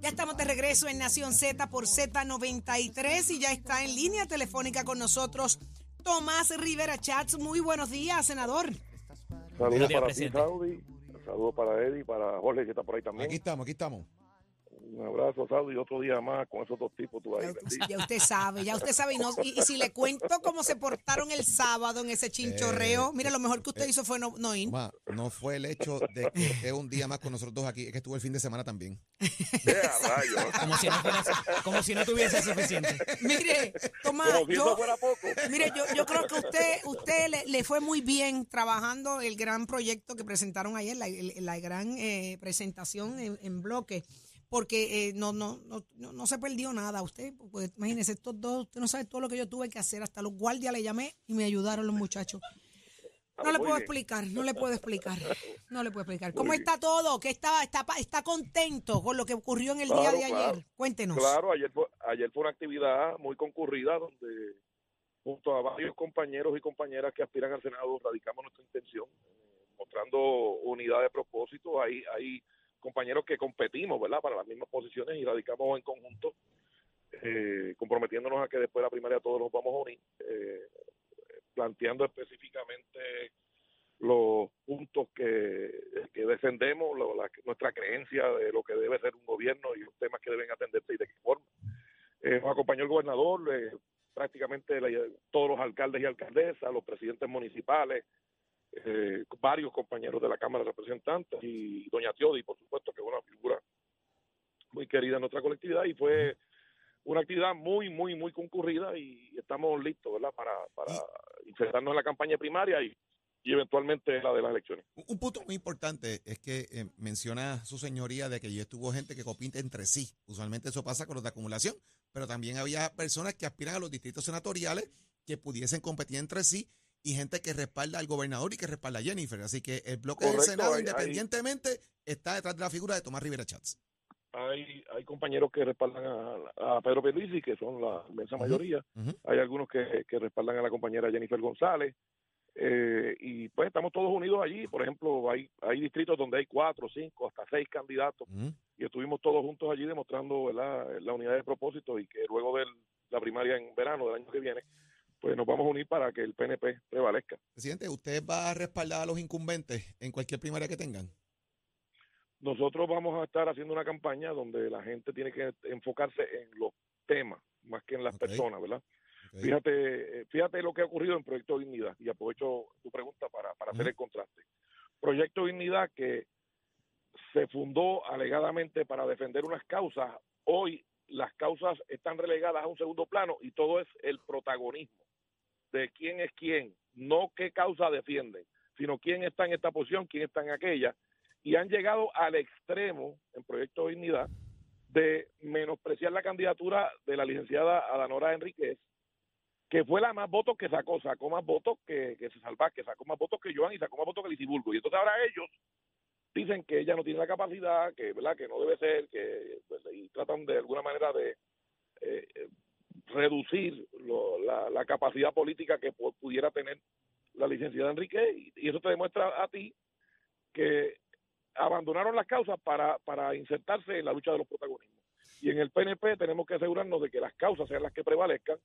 Ya estamos de regreso en Nación Z por Z93 y ya está en línea telefónica con nosotros Tomás Rivera Chats. Muy buenos días, senador. Saludos para ti. Saudi. Saludos para Eddie, para Jorge, que está por ahí también. Aquí estamos, aquí estamos. Un abrazo, Saudi, y otro día más con esos dos tipos tú ahí. Ya, usted sabe, ya usted sabe. Y, no- y- y si le cuento cómo se portaron el sábado en ese chinchorreo, Eh, mire, lo mejor que usted hizo fue no, no ir. Ma, no fue el hecho de que esté un día más con nosotros dos aquí, es que estuvo el fin de semana también. Como si no, fuera, como si no tuviese suficiente. Mire, Tomás, Como si eso yo, fuera poco. mire, yo, yo creo que usted, usted le, le fue muy bien trabajando el gran proyecto que presentaron ayer, la, la gran eh, presentación en, en bloque, porque eh, no, no, no, no, no se perdió nada. Usted, pues imagínese, estos dos, usted no sabe todo lo que yo tuve que hacer, hasta los guardias le llamé y me ayudaron los muchachos. No le puedo explicar, no le puedo explicar, no le puedo explicar. ¿Cómo está todo? ¿Qué está, está, está contento con lo que ocurrió en el día Claro, de ayer? Cuéntenos. Claro, ayer fue, ayer fue una actividad muy concurrida donde junto a varios compañeros y compañeras que aspiran al Senado radicamos nuestra intención, eh, mostrando unidad de propósito. Hay, hay compañeros que competimos, ¿verdad?, para las mismas posiciones y radicamos en conjunto, eh, comprometiéndonos a que después de la primaria todos nos vamos a unir, eh, planteando específicamente los puntos que, que defendemos, lo- la- nuestra creencia de lo que debe ser un gobierno y los temas que deben atenderse y de qué forma. Eh, nos acompañó el gobernador, eh, prácticamente la- todos los alcaldes y alcaldesas, los presidentes municipales, eh, varios compañeros de la Cámara de Representantes y doña Tiodi, por supuesto, que es una figura muy querida en nuestra colectividad y fue una actividad muy, muy, muy concurrida y estamos listos, ¿verdad?, para, para insertarnos en la campaña primaria y, y eventualmente la de las elecciones. Un, un punto muy importante es que eh, menciona su señoría de que allí estuvo gente que compite entre sí. Usualmente eso pasa con los de acumulación, pero también había personas que aspiran a los distritos senatoriales que pudiesen competir entre sí y gente que respalda al gobernador y que respalda a Jennifer. Así que el bloque del Senado, hay- hay- independientemente, está detrás de la figura de Tomás Rivera Chats. Hay, hay compañeros que respaldan a, a Pedro Pierluisi, que son la inmensa mayoría. Hay algunos que, que respaldan a la compañera Jennifer González. Eh, y pues estamos todos unidos allí. Por ejemplo, hay, hay distritos donde hay cuatro, cinco, hasta seis candidatos. Y estuvimos todos juntos allí demostrando ¿verdad? la unidad de propósito y que luego de la primaria en verano del año que viene, pues nos vamos a unir para que el PNP prevalezca. Presidente, ¿usted va a respaldar a los incumbentes en cualquier primaria que tengan? Nosotros vamos a estar haciendo una campaña donde la gente tiene que enfocarse en los temas más que en las personas, ¿verdad? Fíjate, eh, fíjate lo que ha ocurrido en Proyecto Dignidad y aprovecho tu pregunta para, para hacer el contraste. Proyecto Dignidad que se fundó alegadamente para defender unas causas, hoy las causas están relegadas a un segundo plano y todo es el protagonismo de quién es quién, no qué causa defienden, sino quién está en esta posición, quién está en aquella, y han llegado al extremo en Proyecto Dignidad de menospreciar la candidatura de la licenciada Adanora Enríquez, que fue la más votos que sacó, sacó más votos que, que se salva, que sacó más votos que Joan y sacó más votos que Lisiburgo. Y entonces ahora ellos dicen que ella no tiene la capacidad, que verdad que no debe ser, que pues, y tratan de alguna manera de eh, eh, reducir lo- la, la capacidad política que pu- pudiera tener la licenciada Enrique y, y eso te demuestra a ti que abandonaron las causas para, para insertarse en la lucha de los protagonismos. Y en el PNP tenemos que asegurarnos de que las causas sean las que prevalezcan.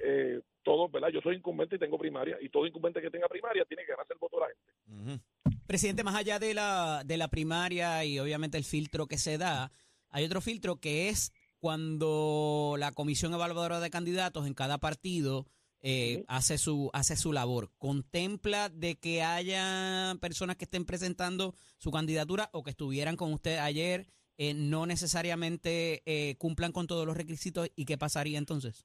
Eh, todos, ¿verdad? Yo soy incumbente y tengo primaria, y todo incumbente que tenga primaria tiene que ganarse el voto de la gente. Presidente, más allá de la, de la primaria y obviamente el filtro que se da, hay otro filtro que es cuando la comisión evaluadora de candidatos en cada partido eh, hace su hace su labor. ¿Contempla de que haya personas que estén presentando su candidatura o que estuvieran con usted ayer, eh, no necesariamente eh, cumplan con todos los requisitos y qué pasaría entonces?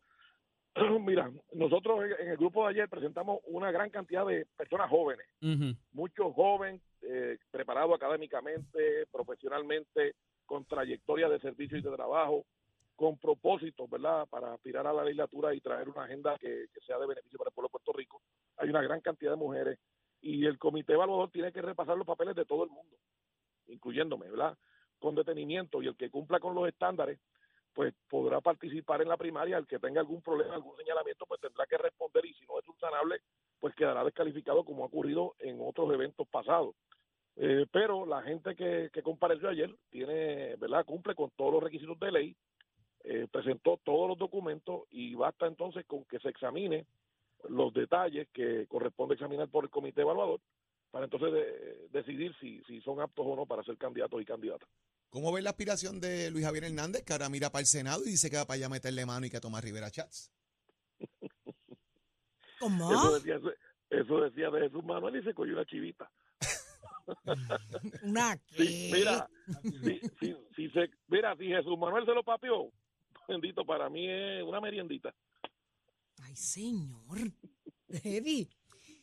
Mira, nosotros en- el grupo de ayer presentamos una gran cantidad de personas jóvenes, Ujú. muchos jóvenes eh, preparados académicamente, profesionalmente, con trayectoria de servicio y de trabajo, con propósitos, ¿verdad?, para aspirar a la legislatura y traer una agenda que, sea de beneficio para el pueblo de Puerto Rico. Hay una gran cantidad de mujeres y el comité evaluador tiene que repasar los papeles de todo el mundo, incluyéndome, ¿verdad?, con detenimiento y el que cumpla con los estándares pues podrá participar en la primaria, el que tenga algún problema, algún señalamiento, pues tendrá que responder y si no es subsanable, pues quedará descalificado como ha ocurrido en otros eventos pasados. Eh, pero la gente que, que compareció ayer tiene, ¿verdad? Cumple con todos los requisitos de ley, eh, presentó todos los documentos y basta entonces con que se examine los detalles que corresponde examinar por el comité evaluador para entonces de- decidir si, si son aptos o no para ser candidatos y candidatas. ¿Cómo ves la aspiración de Luis Javier Hernández, que ahora mira para el Senado y dice que va para allá a meterle mano y que a tomar Rivera Chats? ¿Cómo? Eso decía, eso decía de Jesús Manuel y se cogió una chivita. ¿Una Sí, qué? mira, si, si, si se, mira, si Jesús Manuel se lo papió, bendito, para mí es una meriendita. Ay, señor. Eddie.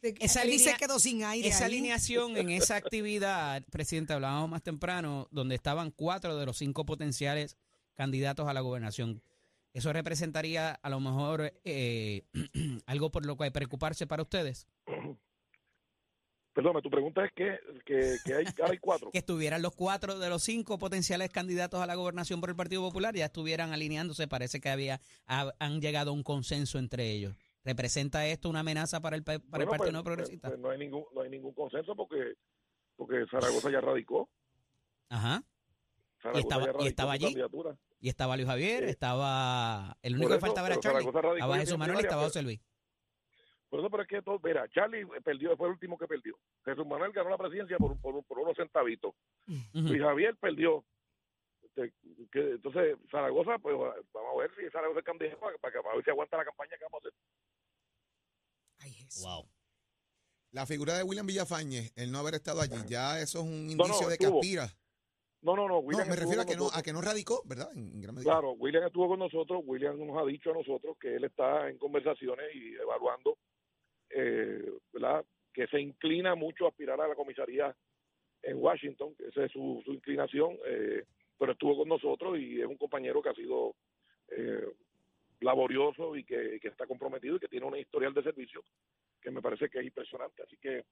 Esa línea- quedó sin aire. Esa ahí. alineación en esa actividad, presidente, hablábamos más temprano, donde estaban cuatro de los cinco potenciales candidatos a la gobernación. ¿Eso representaría a lo mejor eh, algo por lo que hay que preocuparse para ustedes? Perdón, tu pregunta es que, que, que hay, que ahora hay cuatro. Que estuvieran los cuatro de los cinco potenciales candidatos a la gobernación por el Partido Popular, ya estuvieran alineándose, parece que había ha- han llegado a un consenso entre ellos. ¿Representa esto una amenaza para el, pa- para el Bueno, Partido pues, Nuevo Progresista? pues, pues no hay ningún no hay ningún consenso porque porque Zaragoza ya radicó. Ajá. Zaragoza estaba- ya y estaba allí? candidatura. Y estaba Luis Javier, Sí. estaba... El único que eso, faltaba era Charlie. Estaba Jesús Manuel y estaba José Luis. Por eso, pero es que todo, mira, Charlie perdió, fue el último que perdió. Jesús Manuel ganó la presidencia por, por, por unos centavitos. Luis Javier perdió. Este, que- entonces, Zaragoza, pues vamos a ver si Zaragoza es candidato para, para, para ver si aguanta la campaña que vamos a hacer. Ay, Jesús. Wow. La figura de William Villafañez, el no haber estado allí, ya eso es un No, indicio no, de que aspira. No, no, no, No, William me estuvo refiero a que no, a que no radicó, ¿verdad? En gran medida. Claro, William estuvo con nosotros, William nos ha dicho a nosotros que él está en conversaciones y evaluando, eh, ¿verdad? Que se inclina mucho a aspirar a la comisaría en Washington, que esa es su, su inclinación, eh, pero estuvo con nosotros y es un compañero que ha sido eh, laborioso y que, está comprometido y que tiene una historial de servicio que me parece que es impresionante. Así que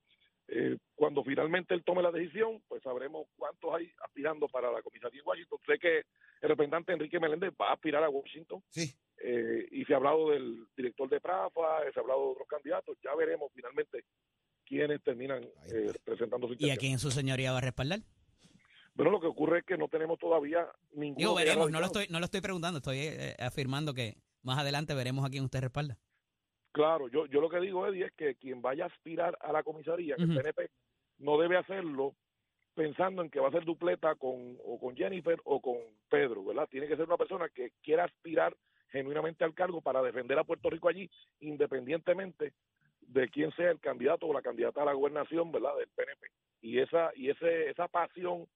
eh, cuando finalmente él tome la decisión, pues sabremos cuántos hay aspirando para la comisaría en Washington. Sé que el representante Enrique Meléndez va a aspirar a Washington Sí. Eh, y se ha hablado del director de Prafa, se ha hablado de otros candidatos, ya veremos finalmente quiénes terminan eh, presentando su ¿Y a quién su señoría va a respaldar? Bueno, lo que ocurre es que no tenemos todavía. Digo, haya veremos, no lo estoy, no lo estoy preguntando, estoy eh, afirmando que más adelante veremos a quién usted respalda. Claro, yo, yo lo que digo, Eddie, es que quien vaya a aspirar a la comisaría, que el PNP, no debe hacerlo pensando en que va a ser dupleta con, o con Jennifer o con Pedro, ¿verdad? Tiene que ser una persona que quiera aspirar genuinamente al cargo para defender a Puerto Rico allí, independientemente de quién sea el candidato o la candidata a la gobernación, ¿verdad? Del PNP. Y esa y ese esa pasión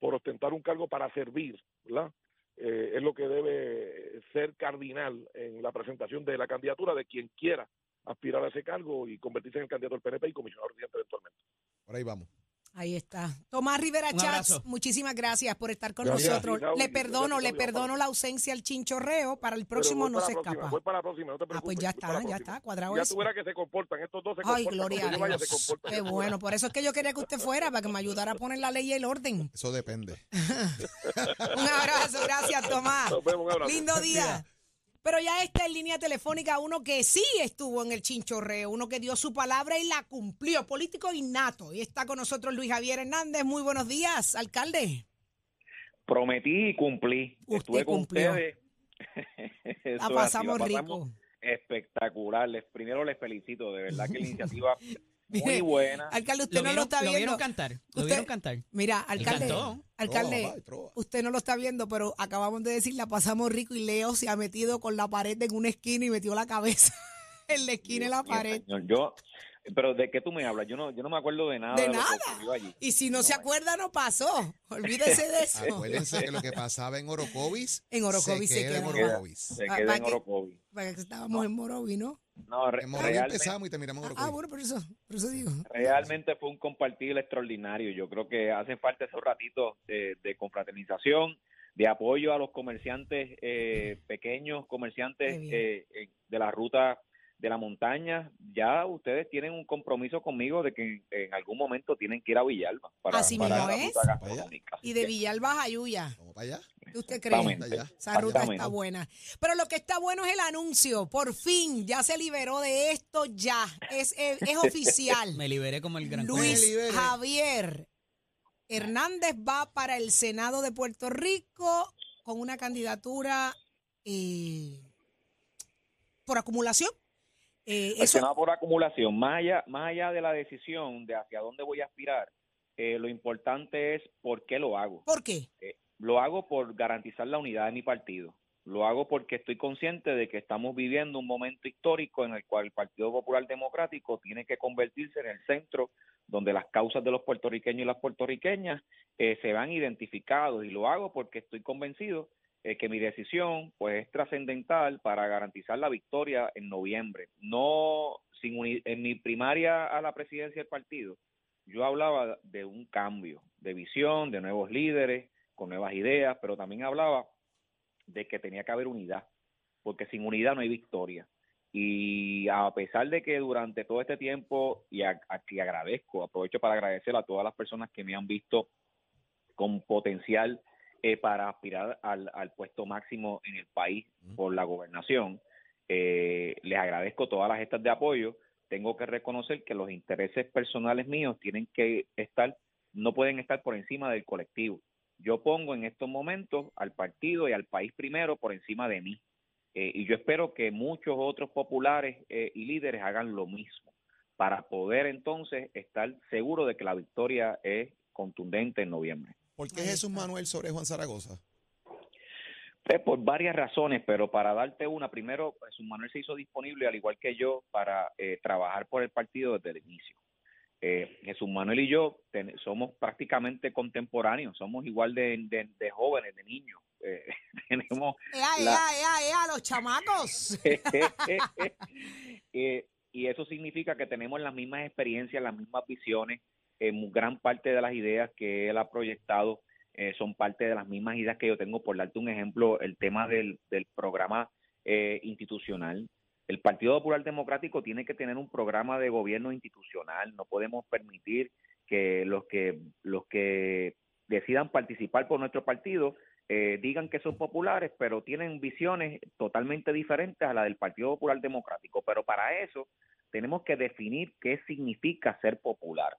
por ostentar un cargo para servir, ¿verdad? Eh, es lo que debe ser cardinal en la presentación de la candidatura de quien quiera aspirar a ese cargo y convertirse en el candidato del PNP y comisionado residente eventualmente. Por ahí vamos. Ahí está. Tomás Rivera Un Chats, abrazo. muchísimas gracias por estar con Gracias. nosotros. Le perdono, le perdono la ausencia al chinchorreo. Para el Pero próximo voy no para se la próxima, escapa. Voy para la próxima, no te Ah, pues ya voy para la está, ya próxima. está, cuadrado Ya eso. tú verás que se comportan, estos dos se Ay, comportan. gloria a yo vaya, Dios. comportan. Qué bueno, por eso es que yo quería que usted fuera, para que me ayudara a poner la ley y el orden. Eso depende. Un abrazo, gracias, Tomás. Nos vemos, un abrazo. Lindo día. Pero ya está en línea telefónica uno que sí estuvo en el chinchorreo, uno que dio su palabra y la cumplió, político innato. Y está con nosotros Luis Javier Hernández. Muy buenos días, alcalde. Prometí y cumplí. Usted Estuve con cumplió. ustedes. La Eso es así, pasamos rico. Espectacular. Les, primero les felicito. De verdad que la iniciativa muy buena. Alcalde, usted ¿Lo no vieron, lo está lo viendo. vieron cantar? ¿Lo Usted- vieron cantar? Mira, alcalde, cantó. alcalde, Trova, trova. usted no lo está viendo, pero acabamos de decir, la pasamos rico y Leo se ha metido con la pared en una esquina y metió la cabeza en la esquina de la pared. señor. Yo, pero ¿de qué tú me hablas? Yo no, yo no me acuerdo de nada De de, lo que nada. ocurrió allí. Y si no, se acuerda, no pasó. Olvídese de eso. Acuérdense que lo que pasaba en Orocovis En Orocovis se queda en. Orocovis. Se Ah, queda ¿para en qué? Orocovi. Para que estábamos en Morovi, ¿no? No, re- En Morovis realmente, empezamos y terminamos en Ah, Orocovis. bueno, por eso, por eso digo. realmente fue un compartir extraordinario. Yo creo que hacen falta esos ratitos de, de confraternización, de apoyo a los comerciantes, eh, pequeños comerciantes eh, eh, de la ruta de la montaña, ya ustedes tienen un compromiso conmigo de que en algún momento tienen que ir a Villalba para, Así para mismo la es. Y de Villalba a Ayuya. Vamos para allá. ¿Qué usted cree? Esa ruta está buena. Pero lo que está bueno es el anuncio. Por fin, ya se liberó de esto, ya. Es, es, es oficial. Me liberé como el gran Luis. Javier Hernández va para el Senado de Puerto Rico con una candidatura eh, por acumulación. Eh, eso, Senado por acumulación, más allá, más allá de la decisión de hacia dónde voy a aspirar, eh, lo importante es por qué lo hago. ¿Por qué? Lo hago por garantizar la unidad de mi partido. Lo hago porque estoy consciente de que estamos viviendo un momento histórico en el cual el Partido Popular Democrático tiene que convertirse en el centro donde las causas de los puertorriqueños y las puertorriqueñas eh, se van identificados. Y lo hago porque estoy convencido eh, que mi decisión pues es trascendental para garantizar la victoria en noviembre. No sin uni- en mi primaria a la presidencia del partido, yo hablaba de un cambio de visión, de nuevos líderes, con nuevas ideas, pero también hablaba de que tenía que haber unidad, porque sin unidad no hay victoria. Y a pesar de que durante todo este tiempo, y a, a- que agradezco, aprovecho para agradecer a todas las personas que me han visto con potencial eh, para aspirar al, al puesto máximo en el país por la gobernación, eh, les agradezco todas las gestas de apoyo. Tengo que reconocer que los intereses personales míos tienen que estar, no pueden estar por encima del colectivo. Yo pongo en estos momentos al partido y al país primero por encima de mí. Eh, y yo espero que muchos otros populares eh, y líderes hagan lo mismo para poder entonces estar seguro de que la victoria es contundente en noviembre. ¿Por qué Jesús. Manuel sobre Juan Zaragoza? Eh, por varias razones, pero para darte una, primero, Jesús Manuel se hizo disponible, al igual que yo, para eh, trabajar por el partido desde el inicio. Eh, Jesús Manuel y yo ten- somos prácticamente contemporáneos, somos igual de, de- de jóvenes, de niños. Eh, tenemos ¡Ea, la- ea, ea, ea, los chamacos! Eh, y eso significa que tenemos las mismas experiencias, las mismas visiones, en gran parte de las ideas que él ha proyectado eh, son parte de las mismas ideas que yo tengo. Por darte un ejemplo, el tema del, del programa eh, institucional. El Partido Popular Democrático tiene que tener un programa de gobierno institucional. No podemos permitir que los que los que decidan participar por nuestro partido eh, digan que son populares, pero tienen visiones totalmente diferentes a la del Partido Popular Democrático. Pero para eso tenemos que definir qué significa ser popular.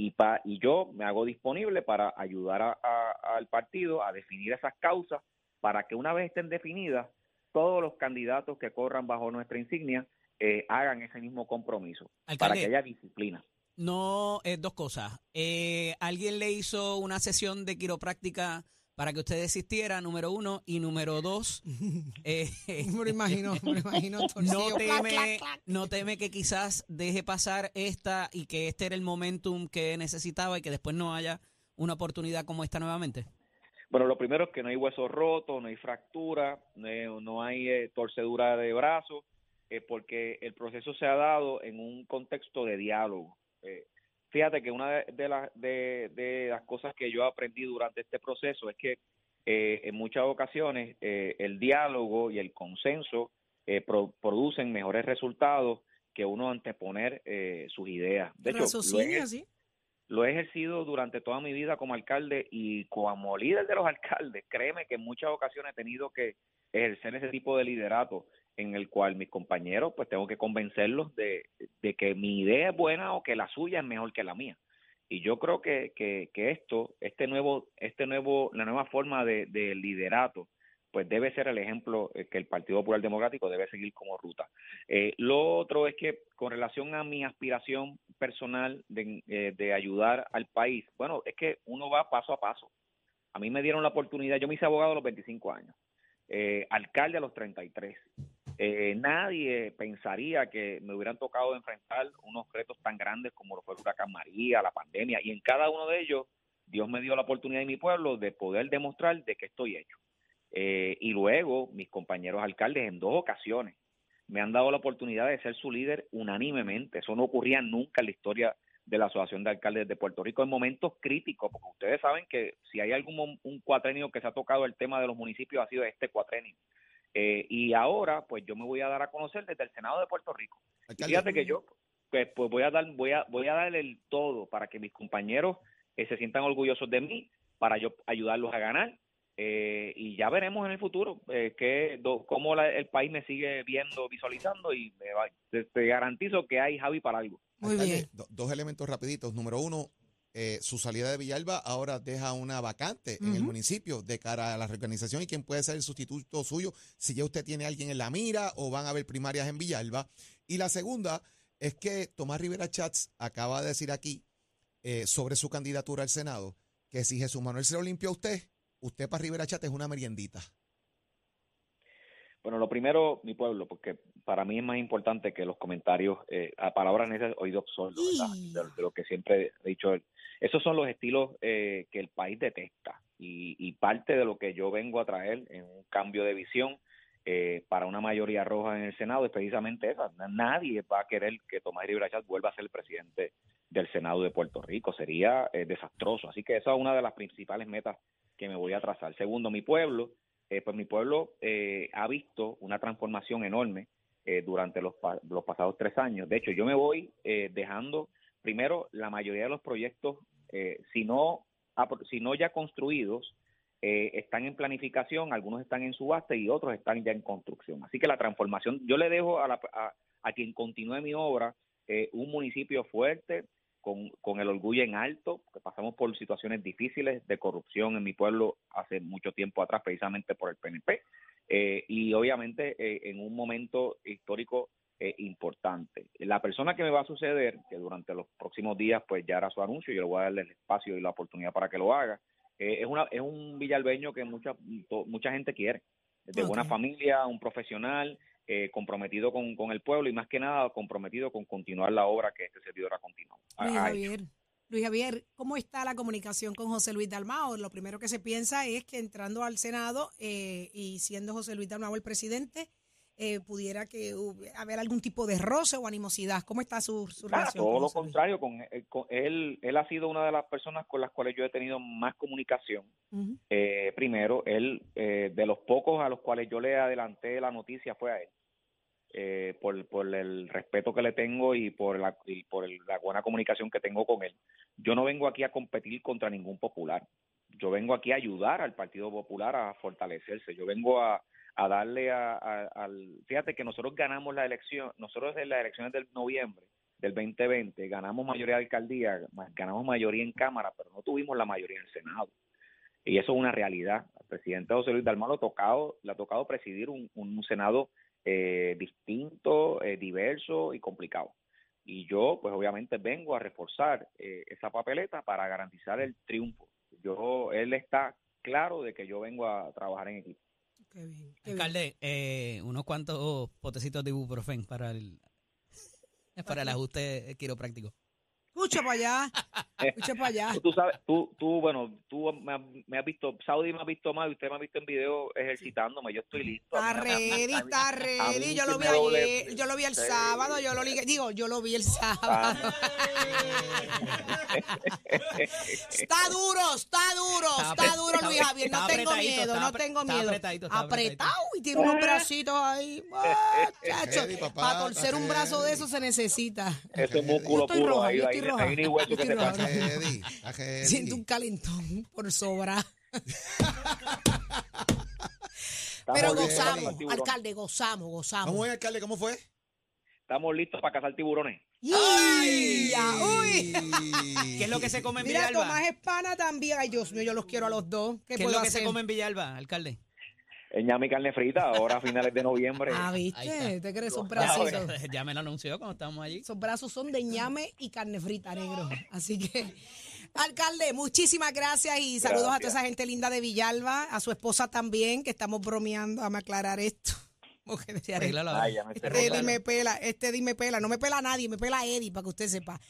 Y, pa- y yo me hago disponible para ayudar a- a- al partido a definir esas causas para que una vez estén definidas, todos los candidatos que corran bajo nuestra insignia eh, hagan ese mismo compromiso, para que haya disciplina. No, eh, dos cosas. Eh, ¿Alguien le hizo una sesión de quiropráctica para que usted desistiera, número uno? Y número dos, eh, Me lo imagino, me lo imagino. no torcido. Teme, no teme que quizás deje pasar esta y que este era el momentum que necesitaba y que después no haya una oportunidad como esta nuevamente. Bueno, lo primero es que no hay huesos rotos, no hay fractura, no hay, no hay, eh, torcedura de brazos, eh, porque el proceso se ha dado en un contexto de diálogo. Eh, fíjate que una de, de las- de- de las cosas que yo aprendí durante este proceso es que eh, en muchas ocasiones eh, el diálogo y el consenso eh, pro- producen mejores resultados que uno anteponer eh, sus ideas. De hecho, lo he- sí. lo he ejercido durante toda mi vida como alcalde y como líder de los alcaldes, créeme que en muchas ocasiones he tenido que ejercer ese tipo de liderato en el cual mis compañeros pues tengo que convencerlos de, de que mi idea es buena o que la suya es mejor que la mía. Y yo creo que, que, que esto, este nuevo, este nuevo, la nueva forma de, de liderato, pues debe ser el ejemplo eh, que el Partido Popular Democrático debe seguir como ruta. Eh, lo otro es que con relación a mi aspiración personal de, eh, de ayudar al país, bueno, es que uno va paso a paso. A mí me dieron la oportunidad, yo me hice abogado a los 25 años, alcalde a los 33. Eh, nadie pensaría que me hubieran tocado enfrentar unos retos tan grandes como lo fue el huracán María, la pandemia, y en cada uno de ellos Dios me dio la oportunidad en mi pueblo de poder demostrar de que estoy hecho. Eh, y luego mis compañeros alcaldes en dos ocasiones me han dado la oportunidad de ser su líder unánimemente. Eso no ocurría nunca en la historia de la Asociación de Alcaldes de Puerto Rico en momentos críticos, porque ustedes saben que si hay algún un cuatrenio que se ha tocado el tema de los municipios ha sido este cuatrenio. Eh, y ahora, pues yo me voy a dar a conocer desde el Senado de Puerto Rico. Y fíjate que yo, pues, pues voy a dar, voy a, voy a dar el todo para que mis compañeros eh, se sientan orgullosos de mí, para yo ayudarlos a ganar. eh, y ya veremos en el futuro eh, que, do- cómo la- el país me sigue viendo, visualizando y me va- te, te garantizo que hay Javi para algo. Muy alcalde, bien. do- dos elementos rapiditos. Número uno, eh, su salida de Villalba ahora deja una vacante en el municipio de cara a la reorganización y quién puede ser el sustituto suyo si ya usted tiene a alguien en la mira o van a haber primarias en Villalba. Y la segunda es que Tomás Rivera Chats acaba de decir aquí eh, sobre su candidatura al Senado que si Jesús Manuel se lo limpió a usted, usted para Rivera Chats es una meriendita. Bueno, lo primero, mi pueblo, porque para mí es más importante que los comentarios eh, a palabras necesarias, oídos sordos, De, de lo que siempre he dicho. Esos son los estilos eh, que el país detesta y, y parte de lo que yo vengo a traer en un cambio de visión eh, para una mayoría roja en el Senado es precisamente esa. Na- Nadie va a querer que Tomás Rivera vuelva a ser el presidente del Senado de Puerto Rico. Sería eh, desastroso. Así que esa es una de las principales metas que me voy a trazar. Segundo, mi pueblo, eh, pues mi pueblo eh, ha visto una transformación enorme eh, durante los, los pasados tres años. De hecho, yo me voy eh, dejando, primero, la mayoría de los proyectos, eh, si, no, si no ya construidos, eh, están en planificación, algunos están en subasta y otros están ya en construcción. Así que la transformación, yo le dejo a, la- a- a quien continúe mi obra eh, un municipio fuerte, con, con el orgullo en alto, que pasamos por situaciones difíciles de corrupción en mi pueblo hace mucho tiempo atrás, precisamente por el PNP, eh, y obviamente eh, en un momento histórico eh, importante. La persona que me va a suceder, que durante los próximos días pues ya hará su anuncio, yo le voy a darle el espacio y la oportunidad para que lo haga, eh, es, una, es un villalbeño que mucha, to- mucha gente quiere, de buena familia, un profesional, eh, comprometido con, con el pueblo y más que nada comprometido con continuar la obra que este servidor ha continuado. Javier. Luis Javier, ¿cómo está la comunicación con José Luis Dalmao? Lo primero que se piensa es que entrando al Senado eh, y siendo José Luis Dalmao el presidente, eh, pudiera que hub- haber algún tipo de roce o animosidad. ¿Cómo está su, su relación? todo con lo contrario, con, eh, con él, él ha sido una de las personas con las cuales yo he tenido más comunicación. Eh, primero, él, eh, de los pocos a los cuales yo le adelanté la noticia fue a él, eh, por, por el respeto que le tengo y por, la, y por el- la buena comunicación que tengo con él. Yo no vengo aquí a competir contra ningún popular. Yo vengo aquí a ayudar al Partido Popular a fortalecerse. Yo vengo a, darle a- al... Fíjate que nosotros ganamos la elección, nosotros en las elecciones del noviembre del 2020 ganamos mayoría de alcaldía, ganamos mayoría en Cámara, pero no tuvimos la mayoría en el Senado. Y eso es una realidad. Al presidente José Luis Dalmau le ha tocado, le ha tocado presidir un Senado eh, distinto, eh, diverso y complicado. Y yo, pues obviamente vengo a reforzar eh, esa papeleta para garantizar el triunfo. Yo, él está claro de que yo vengo a trabajar en equipo. Qué bien, qué bien. Alcalde, eh, unos cuantos potecitos de ibuprofen para el para el ajuste quiropráctico. Escucha para allá. Escucha para allá. Tú sabes, tú, tú bueno, tú me, has- me has visto, Saudi me ha visto mal, usted me ha visto en video ejercitándome, yo estoy listo. Está ready, está ready. Yo lo vi ayer, yo lo vi el Sí. sábado, yo lo li- digo, yo lo vi el sábado. Está duro, está duro, Está duro Luis Javier, no tengo miedo, no tengo miedo. Apretado y tiene unos bracitos ahí. Ah, chacho, Para torcer un brazo de eso se necesita. Ese músculo puro, ahí, ahí, hueso que. Siento un calentón por sobra. Estamos Pero listos para gozamos, cazar alcalde, gozamos, gozamos. ¿Cómo es, alcalde? ¿Cómo fue? Estamos listos para cazar tiburones. ¡Ay! ya, uy. ¿Qué es lo que se come en Mira, Villalba? Tomás Espana también. Ay, Dios mío, yo los quiero a los dos. ¿Qué, ¿Qué es puedo lo que hacer? se come en Villalba, alcalde? El ñame y carne frita, ahora a finales de noviembre. Ah. ¿viste? ¿Te crees? Esos Ya, brazos. Ya me lo anunció cuando estábamos allí. Esos brazos son de ñame y carne frita, negro. Así que, alcalde, muchísimas gracias y saludos a toda esa gente linda de Villalba, a su esposa también, que estamos bromeando. A aclarar esto. Porque. Ay, ya me Este dime pela, este dime pela, no me pela a nadie, me pela a Eddie para que usted sepa.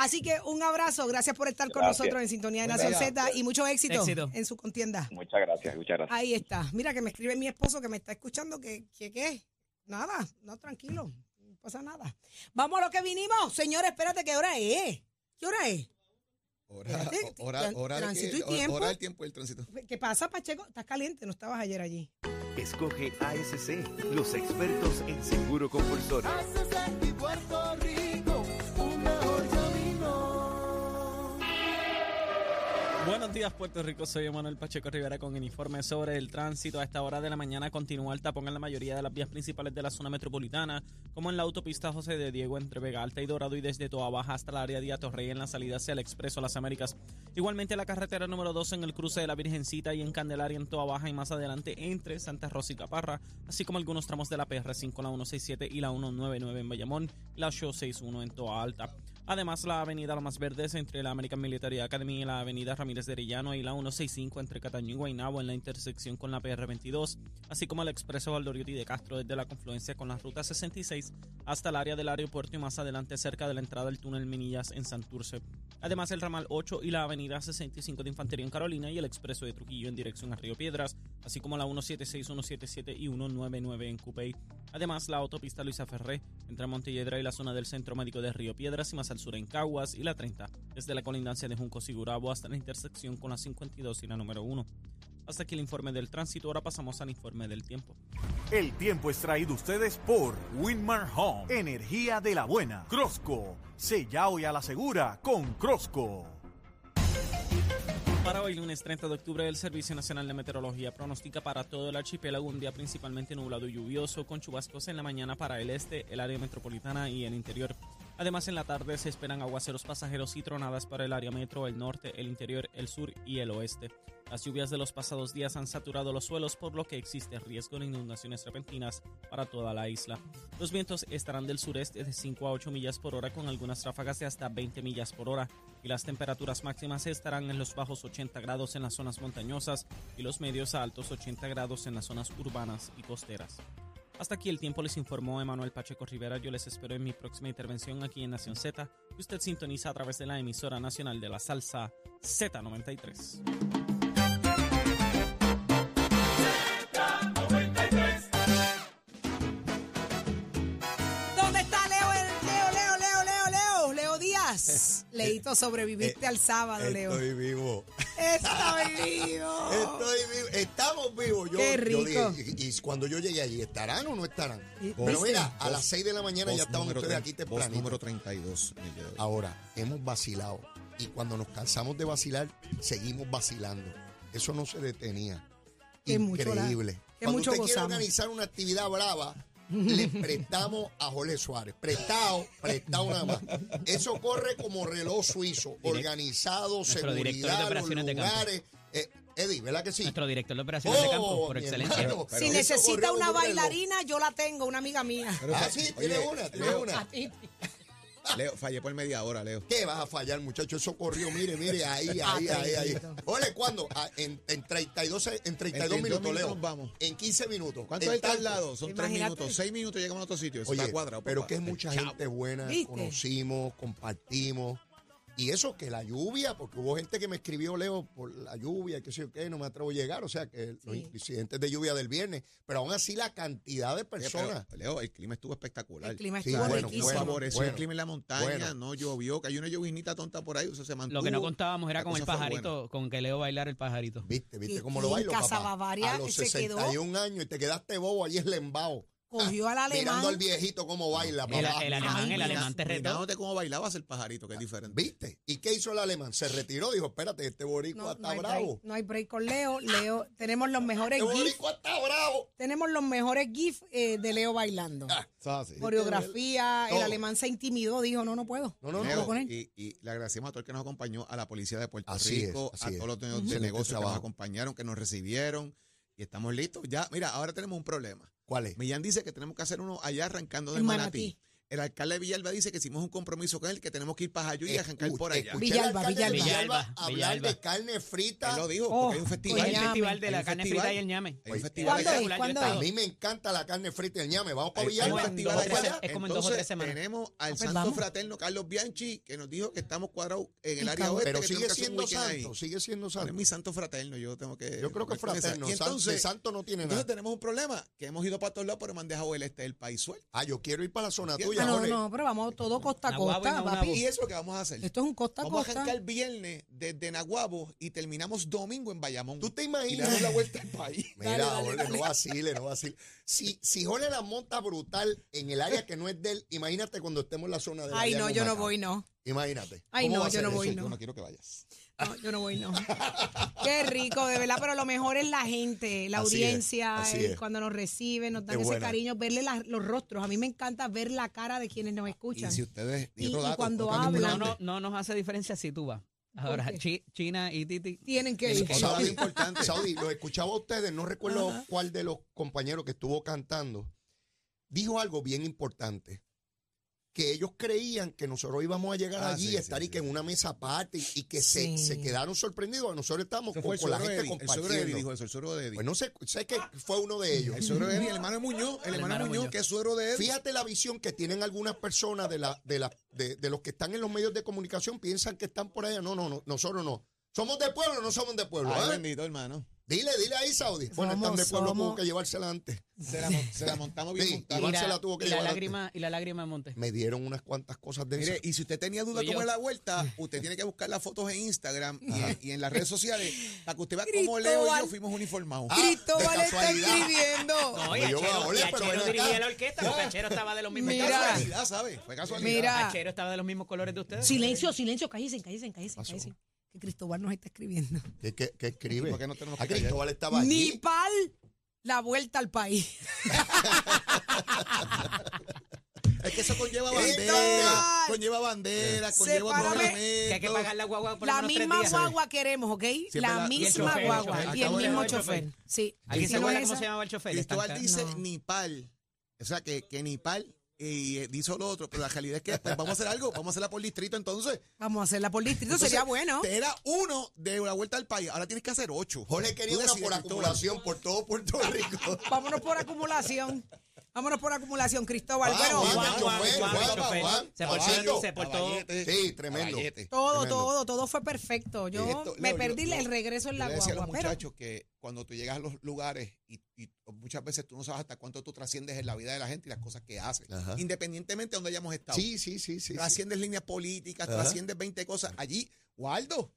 Así que un abrazo, gracias por estar con nosotros en Sintonía de Nación. Z y mucho éxito, Éxito. en su contienda. Muchas gracias, muchas gracias. Ahí está. Mira que me escribe mi esposo que me está escuchando que, que qué. Nada, no, tranquilo, no pasa nada. Vamos a lo que vinimos. Señores, espérate, ¿qué hora es? ¿Qué hora es? Hora, Espérate, hora, hora, tránsito que- y tiempo. hora del tiempo y el tránsito. ¿Qué pasa, Pacheco? Estás caliente, no estabas ayer allí. Escoge ASC, los expertos en seguro compulsorio. Buenos días, Puerto Rico. Soy Manuel Pacheco Rivera con el informe sobre el tránsito. A esta hora de la mañana continúa el tapón en la mayoría de las vías principales de la zona metropolitana, como en la autopista José de Diego entre Vega Alta y Dorado y desde Toa Baja hasta el área de Atorrey en la salida hacia el Expreso Las Américas. Igualmente la carretera número 2 en el cruce de la Virgencita y en Candelaria en Toa Baja y más adelante entre Santa Rosa y Caparra, así como algunos tramos de la PR5, la 167 y la 199 en Bayamón la 861 en Toa Alta. Además, la avenida La Más Verdes entre la American Military Academy y la avenida Ramírez de Arellano y la 165 entre Cataño y Guaynabo en la intersección con la PR22, así como el expreso Valdoriotti de Castro desde la confluencia con la ruta 66 hasta el área del aeropuerto y más adelante cerca de la entrada del túnel Minillas en Santurce. Además, el ramal 8 y la avenida 65 de Infantería en Carolina y el expreso de Trujillo en dirección a Río Piedras, así como la 176, 177 y 199 en Cupey. Además, la autopista Luisa Ferré entre Montelledra y la zona del Centro Médico de Río Piedras y más al sur en Caguas y la 30, desde la colindancia de Junco Sigurabo hasta la intersección con la 52 y la número 1. Hasta aquí el informe del tránsito, ahora pasamos al informe del tiempo. El tiempo es traído ustedes por Winmar Home, energía de la buena. Crosco, sella hoy a la segura con Crosco. Para hoy, lunes 30 de octubre, el Servicio Nacional de Meteorología pronostica para todo el archipiélago un día principalmente nublado y lluvioso, con chubascos en la mañana para el este, el área metropolitana y el interior. Además, en la tarde se esperan aguaceros pasajeros y tronadas para el área metro, el norte, el interior, el sur y el oeste. Las lluvias de los pasados días han saturado los suelos, por lo que existe riesgo de inundaciones repentinas para toda la isla. Los vientos estarán del sureste de 5 a 8 millas por hora, con algunas ráfagas de hasta 20 millas por hora, y las temperaturas máximas estarán en los bajos 80 grados en las zonas montañosas y los medios a altos 80 grados en las zonas urbanas y costeras. Hasta aquí el tiempo les informó Emanuel Pacheco Rivera. Yo les espero en mi próxima intervención aquí en Nación Z, que usted sintoniza a través de la emisora nacional de la salsa Z93. ¿Dónde está Leo? Leo, Leo, Leo, Leo, Leo, Leo Díaz. Leito, sobreviviste al sábado, Leo. Estoy vivo. Estoy vivo. Estoy vivo. Estamos vivos. Yo, Qué yo rico. dije, y, y cuando yo llegué allí, ¿estarán o no estarán? Pero ¿viste? mira, a las 6 de la mañana ya estaban ustedes aquí temprano. número 32. en el día de hoy. Ahora, hemos vacilado. Y cuando nos cansamos de vacilar, seguimos vacilando. Eso no se detenía. Qué mucho la- Increíble. qué cuando mucho usted quiere organizar una actividad brava, le prestamos a Jorge Suárez. Prestado, prestado nada más. Eso corre como reloj suizo. Organizado, Nuestro director de seguridad, los operaciones de campo. lugares. Eh, Eddie, ¿verdad que sí? Nuestro director de operaciones de campo, Oh, por mi excelencia. hermano. Si necesita una reloj. bailarina, yo la tengo, una amiga mía. Pero Ah, sí, tiene una, tiene una. Leo, fallé por media hora, Leo. ¿Qué vas a fallar, muchacho? Eso corrió, mire, mire, ahí, ahí, ahí, ahí. Atrevido. Ole, ¿cuándo? Ah, en, en 32, se- en 32 En 32 minutos, minutos Leo. vamos. En 15 minutos. ¿Cuánto hay tanto. traslado? Son tres minutos. Seis minutos llegamos a otro sitio. Eso Oye, está cuadrado. pero que es mucha Chao. gente buena, ¿Viste? conocimos, compartimos. Y eso que la lluvia, porque hubo gente que me escribió, Leo, por la lluvia, y qué sé yo qué, no me atrevo a llegar, o sea, que los Sí. incidentes de lluvia del viernes, pero aún así la cantidad de pero, personas. Leo, el clima estuvo espectacular. El clima Sí, estuvo bueno, riquísimo. Nos bueno. favoreció el clima en la montaña, bueno. no llovió, que hay una llovinita tonta por ahí, eso se mantuvo. Lo que no contábamos era La con el pajarito, con que Leo bailar el pajarito. ¿Viste? ¿Viste Y- cómo y lo en bailo, Casa papá? Bavaria A los se quedó- 61 años y te quedaste bobo allí eslembado. Cogió al alemán. Mirando al viejito cómo baila, El, papá. el alemán, el alemán te retó. Mirándote cómo bailabas el pajarito, que es diferente. ¿Viste? ¿Y qué hizo el alemán? Se retiró, dijo, espérate, este boricua No, no está hay bravo. break, no hay break con Leo. Leo, tenemos los mejores Este GIFs. boricua está bravo. Tenemos los mejores GIFs eh, de Leo bailando. Ah, Coreografía, el alemán se intimidó, dijo, no, no puedo. No, no, puedo Leo, con él. y, y le agradecemos a todo el que nos acompañó, a la policía de Puerto Así Rico, es, a todos los dueños de negocios que nos acompañaron, que nos recibieron y estamos listos. Ya, mira, ahora tenemos un problema. ¿Cuál es? Millán dice que tenemos que hacer uno allá arrancando de Manatí. Manatí. El alcalde de Villalba dice que hicimos un compromiso con él, que tenemos que ir para Jayuy y arrancar por allá. Villalba, Villalba. Villalba hablar Villalba. de carne frita. Él lo dijo, Oh, porque hay un Es festival. el Ñame. festival de Hay la un carne frita y el ñame. Hay un festival ¿Cuándo allá. es? Yo he ¿Cuándo estado. A mí me encanta la carne frita y el ñame. Vamos para Hay un Villalba. es como en dos o Entonces, tres semanas. Tenemos al Ah, pues santo vamos. fraterno Carlos Bianchi, que nos dijo que estamos cuadrados en el área oeste. Pero sigue un siendo santo, sigue siendo Él es santo. mi santo fraterno, yo tengo que... Yo creo que fraterno. Entonces, santo no tiene entonces nada. tenemos un problema, que hemos ido para todos lados, pero me han dejado el este del país suelto. Ah, yo quiero ir para la zona ¿Entiendes? Ah, no, no, pero vamos todo costa a costa, papi. Y eso es lo que vamos a hacer. Esto es un costa a Vamos a costa. arrancar viernes desde Naguabo y terminamos domingo en Bayamón. ¿Tú te Y le imaginas? damos la vuelta al país. Mira, Jorge, no vacile, no vacile. Si, si Jorge la monta brutal en el área que no es de él, imagínate cuando estemos en la zona de Ay, no, yo no voy, no. Imagínate. Ay, ¿Cómo no, yo no voy, no. Yo no quiero que vayas. No, yo no voy, no. Qué rico, de verdad, pero lo mejor es la gente, la Así audiencia, es. cuando nos reciben, nos dan ese buena. cariño, verle la- los rostros. A mí me encanta ver la cara de quienes nos escuchan. Y si ustedes. Y- otro y dato, cuando hablan- No, no, no nos hace diferencia si tú vas. Ahora? Chi- China y Titi. Tienen que ir. Saudi, importante. Saudi, lo escuchaba a ustedes, no recuerdo Ajá. cuál de los compañeros que estuvo cantando, dijo algo bien importante, que ellos creían que nosotros íbamos a llegar Ah, allí, sí, estar sí, y que sí. en una mesa aparte y, y que se, Sí. se quedaron sorprendidos. Nosotros estamos con, la gente Eddie. El suegro compartiendo. dijo eso, el suegro de Eddie. Pues no sé, sé que fue uno de ellos. el suegro de Eddie, el hermano de Muñoz, el, hermano Muñoz, que es suegro de Eddie. Fíjate la visión que tienen algunas personas de, la, de, la, de, de los que están en los medios de comunicación, piensan que están por allá. No, no, no, nosotros no. ¿Somos de pueblo o no somos de pueblo? Ay, ¿eh? bendito, hermano. Dile, dile ahí, Saudi. Bueno, están de pueblo, somos- tuvo que llevársela antes. Se la, mon- se la montamos bien Sí, montada. Iván y la, la tuvo que y la llevar antes. lágrima y la lágrima de Monte. Me dieron unas cuantas cosas de esas. Mire, y si usted tenía duda Oye, cómo es yo- la vuelta, usted tiene que buscar las fotos en Instagram y en, y en las redes sociales para que usted vea cómo. Leo y yo fuimos uniformados. Ah, Cristóbal está escribiendo. No, y Yo Achero, oler, y pero Achero dirigía la orquesta porque Achero estaba de los mismos Mira. Casualidad, ¿sabes? Fue casualidad. Mira. Achero estaba de los mismos colores de ustedes. Silencio, silencio, cállense, cállense, cállense, pasó? Que Cristóbal nos está escribiendo. ¿Qué, qué, qué escribe? ¿Por qué no tenemos Ah, que callar? Cristóbal estaba allí. Nipal, la vuelta al país. Es que eso conlleva Cristóbal. bandera, conlleva bandera, conlleva Sepárame. Que hay que pagar la guagua por La lo menos tres misma días. guagua queremos, ¿ok? Siempre la la- y el misma chofer, el guagua chofer. y el Acabo de mismo ver chofer. chofer. Sí. ¿Alguien Si se no acuerda es cómo esa- se llamaba el chofer? Cristóbal Estanca- dice No. Nipal. O sea, que, que Nipal y eh, dice lo otro, pero la realidad es que pues, vamos a hacer algo, vamos a hacerla por distrito entonces. Vamos a hacerla por distrito, Entonces, sería bueno. Te era uno de la vuelta al país, ahora tienes que hacer ocho. Jorge quería una por acumulación por todo Puerto Rico. Vámonos por acumulación. Vámonos por acumulación, Cristóbal. Bueno, Juan, Juan, el Juan, chofer, Juan, Juan, el chofer. Juan, Se portó- Juan, se portó- Caballete, Sí, tremendo. todo, Tremendo. todo, todo fue perfecto. Yo Esto, me Leo, perdí yo- el regreso en Yo la le decía a guagua, los pero muchachos que cuando tú llegas a los lugares y, y muchas veces tú no sabes hasta cuánto tú trasciendes en la vida de la gente y las cosas que haces, Ajá. independientemente de donde hayamos estado. Sí, sí, sí, sí. sí. trasciendes líneas políticas, Ajá. trasciendes 20 cosas. Allí, Waldo,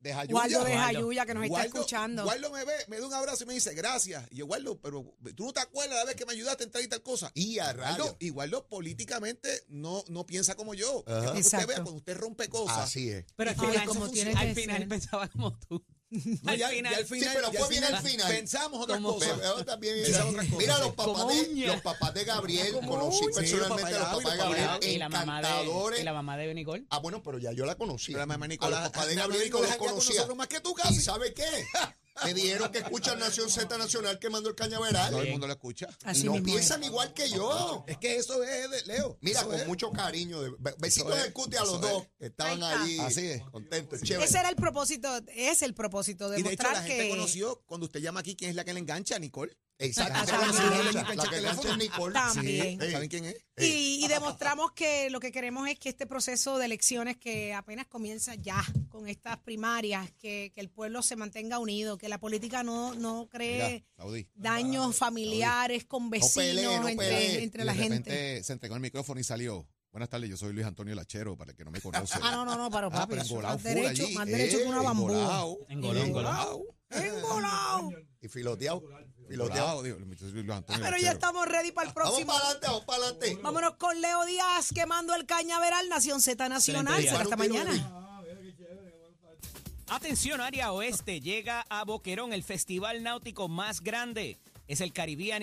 de Jayuya. Waldo de. Jayuya que nos está escuchando. Waldo me ve, me da un abrazo y me dice, gracias. Y yo, Waldo, pero tú no te acuerdas la vez que me ayudaste en tal y tal cosa. Y a Waldo, radio. y Waldo políticamente no, no piensa como yo. Que usted Exacto. vea, cuando usted rompe cosas. Así es. Pero al final, como funciona. al final pensaba como tú. No, al ya, final. ya al final, pero ya fue bien al final. Pensamos otras cosas. Pero, pero también- Pensaba otras cosas. Mira, los papás, de, los papás de Gabriel, conocí uña. personalmente Sí, a los papás de de Gabriel, y la mamá de encantadores. y la mamá de Nicole. Ah, bueno, pero ya yo la conocí. Pero la mamá a Nicolás, los papás de Gabriel los conocía. más que tú, ¿Y sabe qué? Me dijeron que escuchan Nación Z Nacional quemando el cañaveral. Todo el mundo lo escucha. Así y no mismo es. piensan igual que yo. Es que eso es, de- Leo. Mira, eso con es. mucho cariño. De, be- besitos del cuti a los dos. es. que Estaban Ahí Así es. contentos. Chévere. Ese era el propósito, es el propósito, Y de hecho, la demostrar gente que conoció cuando usted llama aquí quién es la que le engancha, Nicole. Exacto. La que engancha es Nicole. También. Sí. ¿Saben quién es? Y, y demostramos que lo que queremos es que este proceso de elecciones que apenas comienza ya con estas primarias, que, que el pueblo se mantenga unido, que la política no, no cree Mira, daños familiares con vecinos, no entre, entre la gente. se entregó el micrófono y salió. Buenas tardes, yo soy Luis Antonio Lachero, para el que no me conoce. Ah, no, no, no, pero Ah, papi, pero engolado más derecho, allí. más derecho que una Eh, bambú. engolado. Engolado, Engolado. ¡Engolado! Y filoteado. Filoteado. Digo, Luis Antonio Pero ya estamos ready para el Vamos próximo. para adelante, vamos para adelante. Vámonos con Leo Díaz quemando el cañaveral, Nación Z Nacional. Será hasta día. mañana. Atención, área oeste. Llega a Boquerón el festival náutico más grande. Es el Caribbean